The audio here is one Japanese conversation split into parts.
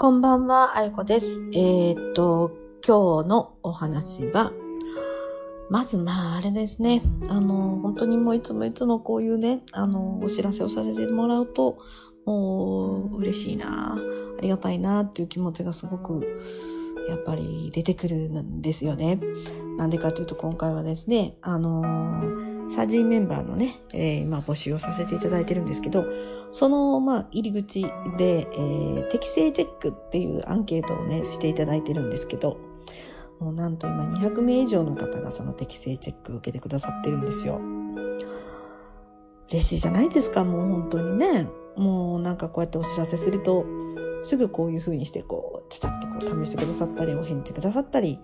こんばんは、あやこです。えーっと、今日のお話は、まずまあ、あれですね。あの、本当にもういつもいつもこういうね、あの、お知らせをさせてもらうと、もう、嬉しいな、ありがたいなっていう気持ちがすごく、やっぱり出てくるんですよね。なんでかというと、今回はですね、あの、サージメンバーのね、えーまあ、募集をさせていただいてるんですけど、その、まあ、入り口で、えー適正チェックっていうアンケートをね、していただいてるんですけど、もうなんと今200名以上の方がその適正チェックを受けてくださってるんですよ。嬉しいじゃないですか、もう本当にね。もうなんかこうやってお知らせすると、すぐこういう風にしてこう、ちゃちゃっとこう試してくださったり、お返事くださったり、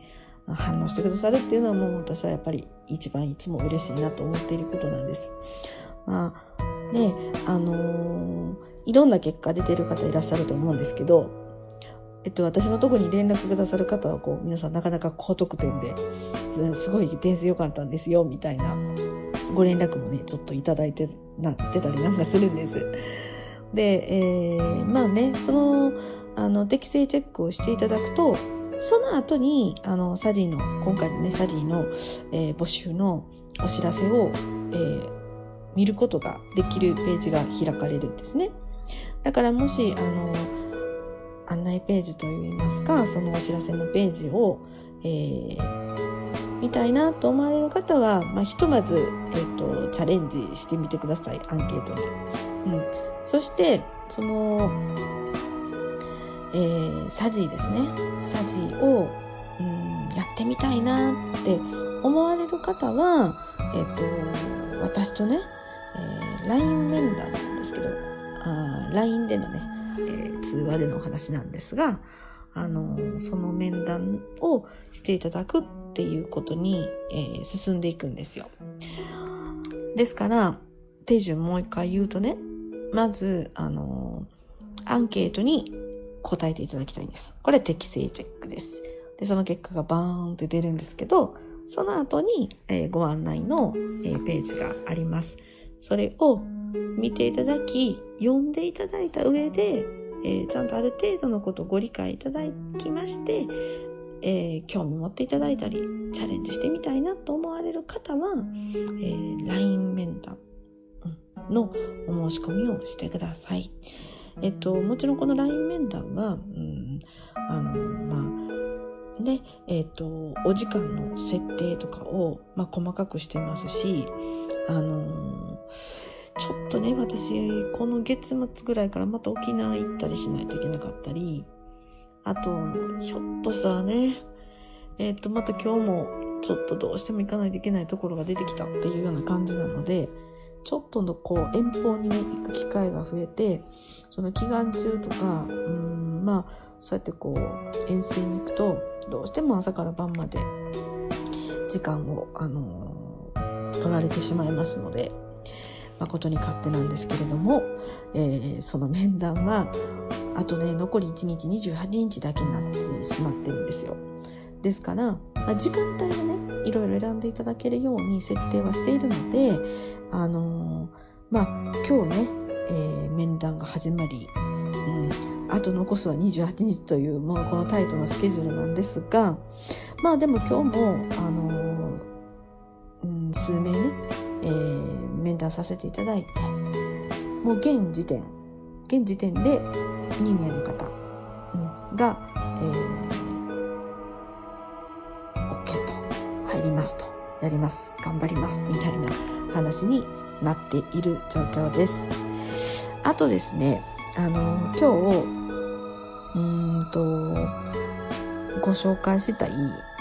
反応してくださるっていうのはもう私はやっぱり一番いつも嬉しいなと思っていることなんです。まあ、ね、あのーいろんな結果出てる方いらっしゃると思うんですけど、えっと、私のとこに連絡くださる方は、こう、皆さんなかなか高得点で、すごい点数良かったんですよ、みたいな、ご連絡もね、ちょっといただいて、なってたりなんかするんです。で、えーまあね、その、あの、適正チェックをしていただくと、その後に、あの、サジーの、今回のね、サジーの、えー募集のお知らせを、えー見ることができるページが開かれるんですね。だからもし、あの、案内ページといいますか、そのお知らせのページを、えー見たいなと思われる方は、まあ、ひとまず、えっ、と、チャレンジしてみてください、アンケートに。うん。そして、その、えーサジーですね。サジーを、うん、やってみたいなって思われる方は、えっ、と、私とね、えー LINE 面談なんですけど、あ LINE でのね、えー通話でのお話なんですが、あのその面談をしていただくっていうことに、えー進んでいくんですよ。ですから、手順もう一回言うとね、まず、あのアンケートに答えていただきたいんです。これ適正チェックです。で、その結果がバーンって出るんですけど、その後に、えーご案内の、えーページがあります。それを見ていただき、読んでいただいた上で、えーちゃんとある程度のことをご理解いただきまして、えー興味持っていただいたり、チャレンジしてみたいなと思われる方は、えー LINE 面談のお申し込みをしてください。えっと、もちろんこの LINE 面談は、うん、あの、まあ、ね、えっと、お時間の設定とかを、まあ、細かくしてますし、あのちょっとね、私、この月末ぐらいからまた沖縄行ったりしないといけなかったり、あと、ひょっとしたらね、えっと、また今日もちょっとどうしても行かないといけないところが出てきたっていうような感じなので、ちょっとのこう遠方に、行く機会が増えて、その期間中とか、うん、まあ、そうやってこう、遠征に行くと、どうしても朝から晩まで時間を、あのー取られてしまいますので、誠に勝手なんですけれども、えーその面談は、あとね、残り1日28日だけになってしまってるんですよ。ですから、まあ、時間帯をね、いろいろ選んでいただけるように設定はしているので、あのーまあ、今日ね、えー面談が始まり、うん、あと残すは28日という、もうこのタイトなスケジュールなんですが、まあでも今日も、あのーうん、数名ね、えー面談させていただいて、もう現時点、現時点で2名の方、うんが、えー、OK と、入りますと、やります、頑張ります、みたいな話になっている状況です。あとですね、あの、今日、うーんと、ご紹介したい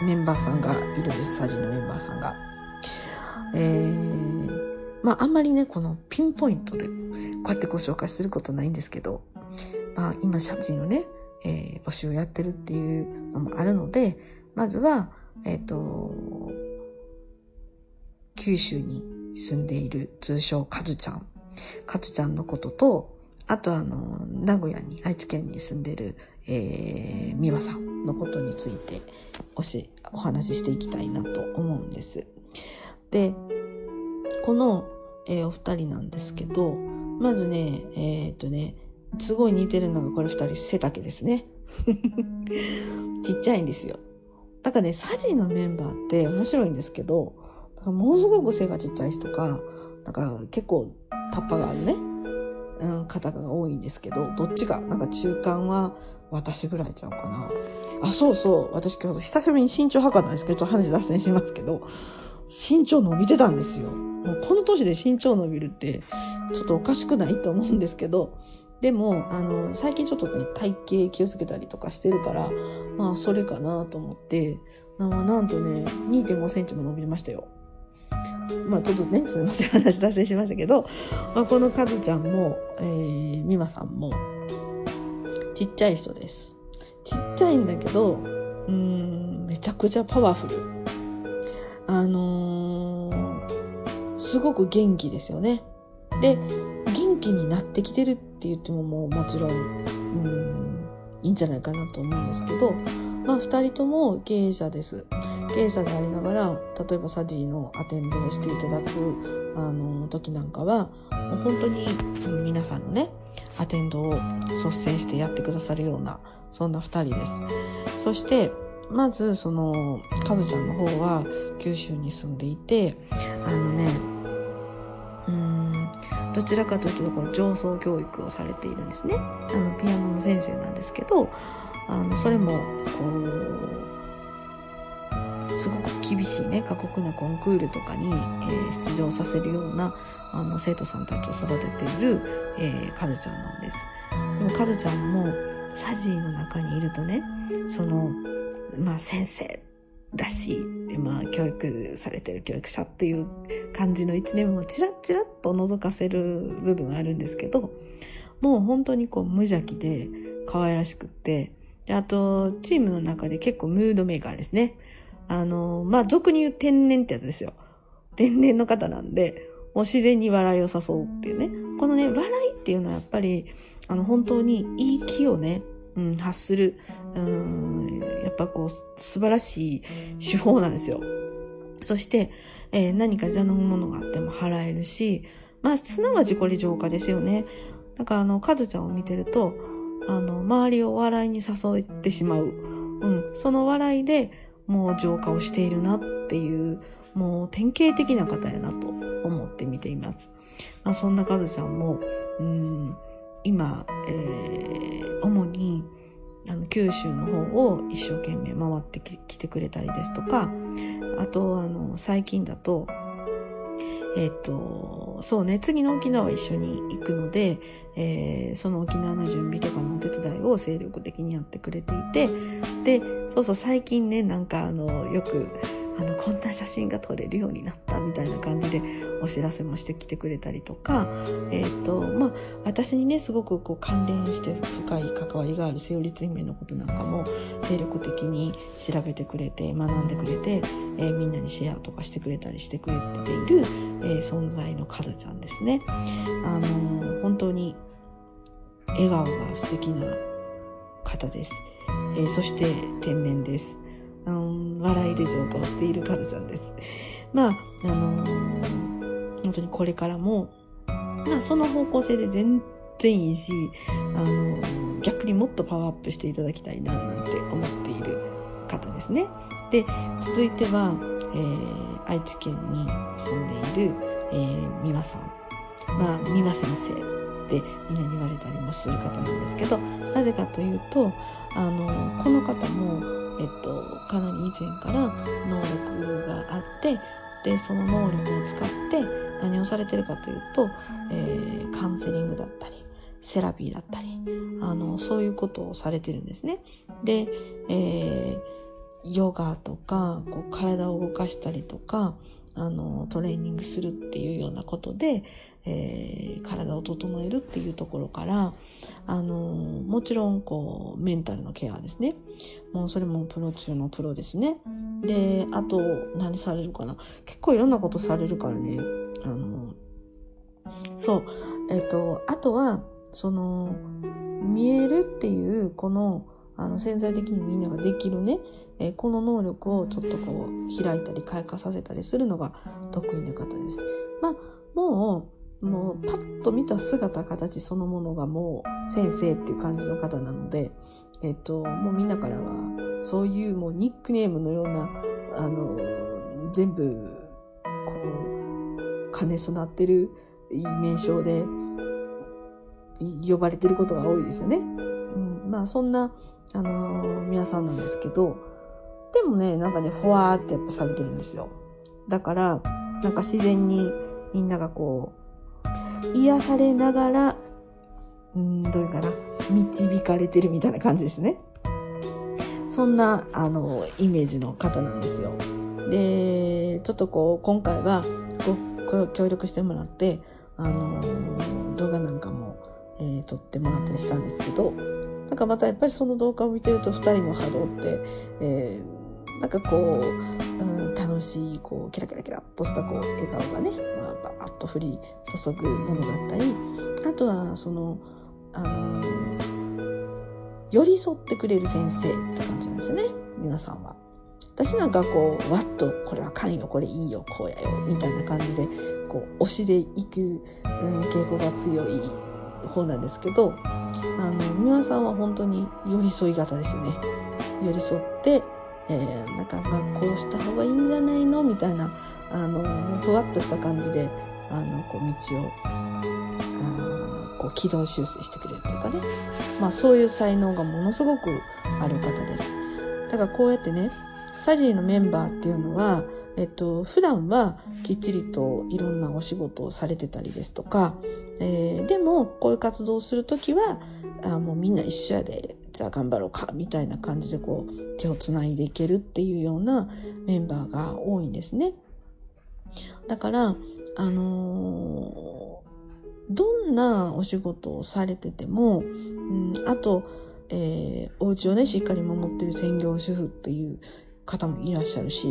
メンバーさんがいるんです、サジのメンバーさんが。えー、まああんまりね、このピンポイントでこうやってご紹介することないんですけど、まあ今シャチのね、えー募集をやってるっていうのもあるので、まずは、えっ、と、九州に住んでいる通称カズちゃん。カズちゃんのことと、あとあの、名古屋に、愛知県に住んでる、えー、美和さんのことについておし、お話ししていきたいなと思うんです。で、この、えーお二人なんですけど、まずね、えーっとね、すごい似てるのがこれ二人背丈ですね。ちっちゃいんですよ。だからね、サジのメンバーって面白いんですけど、ものすごく背がちっちゃい人か、だか結構タッパがあるね、うん、方が多いんですけど、どっちか、なんか中間は私ぐらいちゃうかな。あ、そうそう。私今日久しぶりに身長測ったんですけど、ちょっと話脱線しますけど、身長伸びてたんですよ。もうこの年で身長伸びるって、ちょっとおかしくないと思うんですけど、でも、あの、最近ちょっとね、体型気をつけたりとかしてるから、まあ、それかなと思って、まあ、なんとね、2.5センチも伸びましたよ。まあ、ちょっとね、すいません、話脱線しましたけど、まあ、このカズちゃんも、えー、ミマさんも、ちっちゃい人です。ちっちゃいんだけど、うん、めちゃくちゃパワフル。あのー、すごく元気ですよね。で、元気になってきてるって言ってももうもちろん、うん、いいんじゃないかなと思うんですけど、まあ二人とも経営者です。経営者でありながら、例えばサディのアテンドをしていただく、あの、時なんかは、もう本当に皆さんのね、アテンドを率先してやってくださるような、そんな二人です。そして、まず、その、カズちゃんの方は九州に住んでいて、あのね、うん、どちらかというと、この上層教育をされているんですね。あの、ピアノの先生なんですけど、あの、それも、こう、すごく厳しいね、過酷なコンクールとかに、えー、出場させるような、あの、生徒さんたちを育てている、えー、カズちゃんなんです。でもカズちゃんも、サジーの中にいるとね、その、まあ先生らしいって、まあ教育されてる教育者っていう感じの一年もチラッチラッと覗かせる部分があるんですけど、もう本当にこう無邪気で可愛らしくって、であと、チームの中で結構ムードメーカーですね。あの、まあ、俗に言う天然ってやつですよ。天然の方なんで、もう自然に笑いを誘うっていうね。このね、笑いっていうのはやっぱり、あの、本当にいい気をね、うん、発する、うん、やっぱこう、素晴らしい手法なんですよ。そして、えー、何か邪のものがあっても払えるし、まあ、すなわちこれ浄化ですよね。だか、あの、カズちゃんを見てると、あの、周りを笑いに誘ってしまう。うん、その笑いでもう浄化をしているなっていう、もう典型的な方やなと思って見ています。まあ、そんなカズちゃんも、うん、今、えー、主に、あの、九州の方を一生懸命回ってきてくれたりですとか、あと、あの、最近だと、えっ、と、そうね、次の沖縄は一緒に行くので、えー、その沖縄の準備とかのお手伝いを精力的にやってくれていて、で、そうそう、最近ね、なんかあの、よく、あの、こんな写真が撮れるようになったみたいな感じでお知らせもしてきてくれたりとか、えっ、ー、と、まあ、私にね、すごくこう関連して深い関わりがあるセオリツ姫のことなんかも精力的に調べてくれて、学んでくれて、えー、みんなにシェアとかしてくれたりしてくれている、えー、存在のカズちゃんですね。あの本当に笑顔が素敵な方です。えー、そして天然です。うん、笑いで浄化をしているカズちゃんです。まあ、あのー、本当にこれからも、まあ、その方向性で全然いいし、あのー、逆にもっとパワーアップしていただきたいな、なんて思っている方ですね。で、続いては、えー、愛知県に住んでいる、えー、美和さん。まあ、美和先生ってみんなに言われたりもする方なんですけど、なぜかというと、あの、この方も、えっと、かなり以前から能力があって、で、その能力を使って何をされてるかというと、えー、カウンセリングだったり、セラピーだったり、あの、そういうことをされてるんですね。で、えー、ヨガとか、こう体を動かしたりとか、あの、トレーニングするっていうようなことで、えー、体を整えるっていうところから、あのー、もちろん、こう、メンタルのケアですね。もうそれもプロ中のプロですね。で、あと、何されるかな。結構いろんなことされるからね。あのー、そう。えっ、と、あとは、その、見えるっていう、この、あの、潜在的にみんなができるね、えー、この能力をちょっとこう、開いたり開花させたりするのが得意な方です。まあ、もう、もうパッと見た姿形そのものがもう先生っていう感じの方なので、えっと、もうみんなからは、そういうもうニックネームのような、あの、全部、こう、兼ね備ってる名称で、呼ばれてることが多いですよね。うん、まあ、そんな、あの、皆さんなんですけど、でもね、なんかね、ふわーってやっぱされてるんですよ。だから、なんか自然にみんながこう、癒されながら、うん、どういうかな、導かれてるみたいな感じですね。そんな、あの、イメージの方なんですよ。で、ちょっとこう、今回はご協力してもらって、あの、動画なんかも、えー、撮ってもらったりしたんですけど、なんかまたやっぱりその動画を見てると二人の波動って、えー、なんかこう、うん、楽しい、こう、キラキラキラっとしたこう、笑顔がね、まあ、バーッと降り注ぐものだったり、あとは、その、あの寄り添ってくれる先生って感じなんですよね、皆さんは。私なんかこう、わっと、これはかんよ、これいいよ、こうやよ、みたいな感じで、こう、押しでいく、うん、傾向が強い方なんですけど、あの、皆さんは本当に寄り添い型ですよね。寄り添って、えー、なんか、まあ、こうした方がいいんじゃないの？みたいな、あの、ふわっとした感じで、あの、こう、道を、あこう、軌道修正してくれるというかね。まあ、そういう才能がものすごくある方です。だからこうやってね、サジーのメンバーっていうのは、えっと、普段はきっちりといろんなお仕事をされてたりですとか、えー、でも、こういう活動をするときは、あもうみんな一緒やで、じゃあ頑張ろうか、みたいな感じでこう、手をつないでいけるっていうようなメンバーが多いんですね。だから、あのー、どんなお仕事をされてても、うん、あと、えー、お家をね、しっかり守ってる専業主婦っていう方もいらっしゃるし、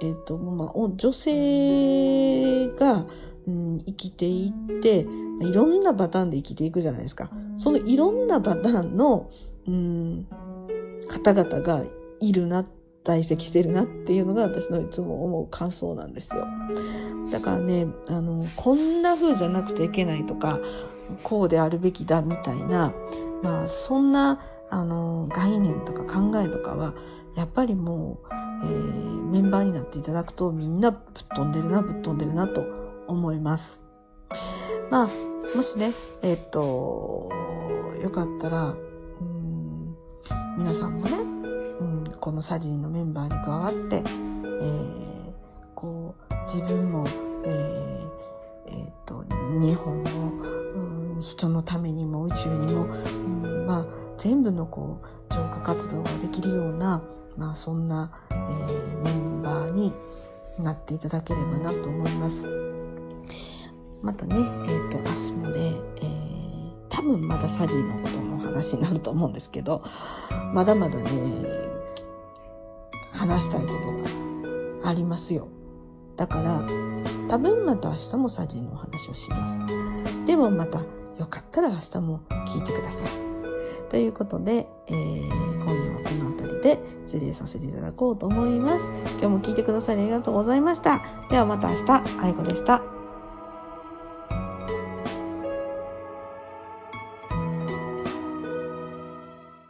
えっ、ー、と、まあ、女性が、うん、生きていって、いろんなパターンで生きていくじゃないですか。そのいろんなパターンの、うん、方々がいるな、在籍してるなっていうのが私のいつも思う感想なんですよ。だからね、あの、こんな風じゃなくちゃいけないとか、こうであるべきだみたいな、まあ、そんな、あの、概念とか考えとかは、やっぱりもう、えー、メンバーになっていただくとみんなぶっ飛んでるな、ぶっ飛んでるなと思います。まあ、もしね、えっ、と、よかったら、うん、皆さんもね、このサジーのメンバーに加わって、えー、こう、自分も、えー、えっ、ー、と、日本も、うん、人のためにも宇宙にも、うん、まあ、全部のこう、浄化活動ができるような、まあ、そんな、えー、メンバーになっていただければなと思います。またね、えっ、ー、と、明日もね、えー、多分まだサジーのことの話になると思うんですけど、まだまだね、話したいことがありますよ。だから、多分また明日もサジのお話をします。でもまた、よかったら明日も聞いてください。ということで、えー、今夜はこの辺りで失礼させていただこうと思います。今日も聞いてくださりありがとうございました。ではまた明日、あいこでした。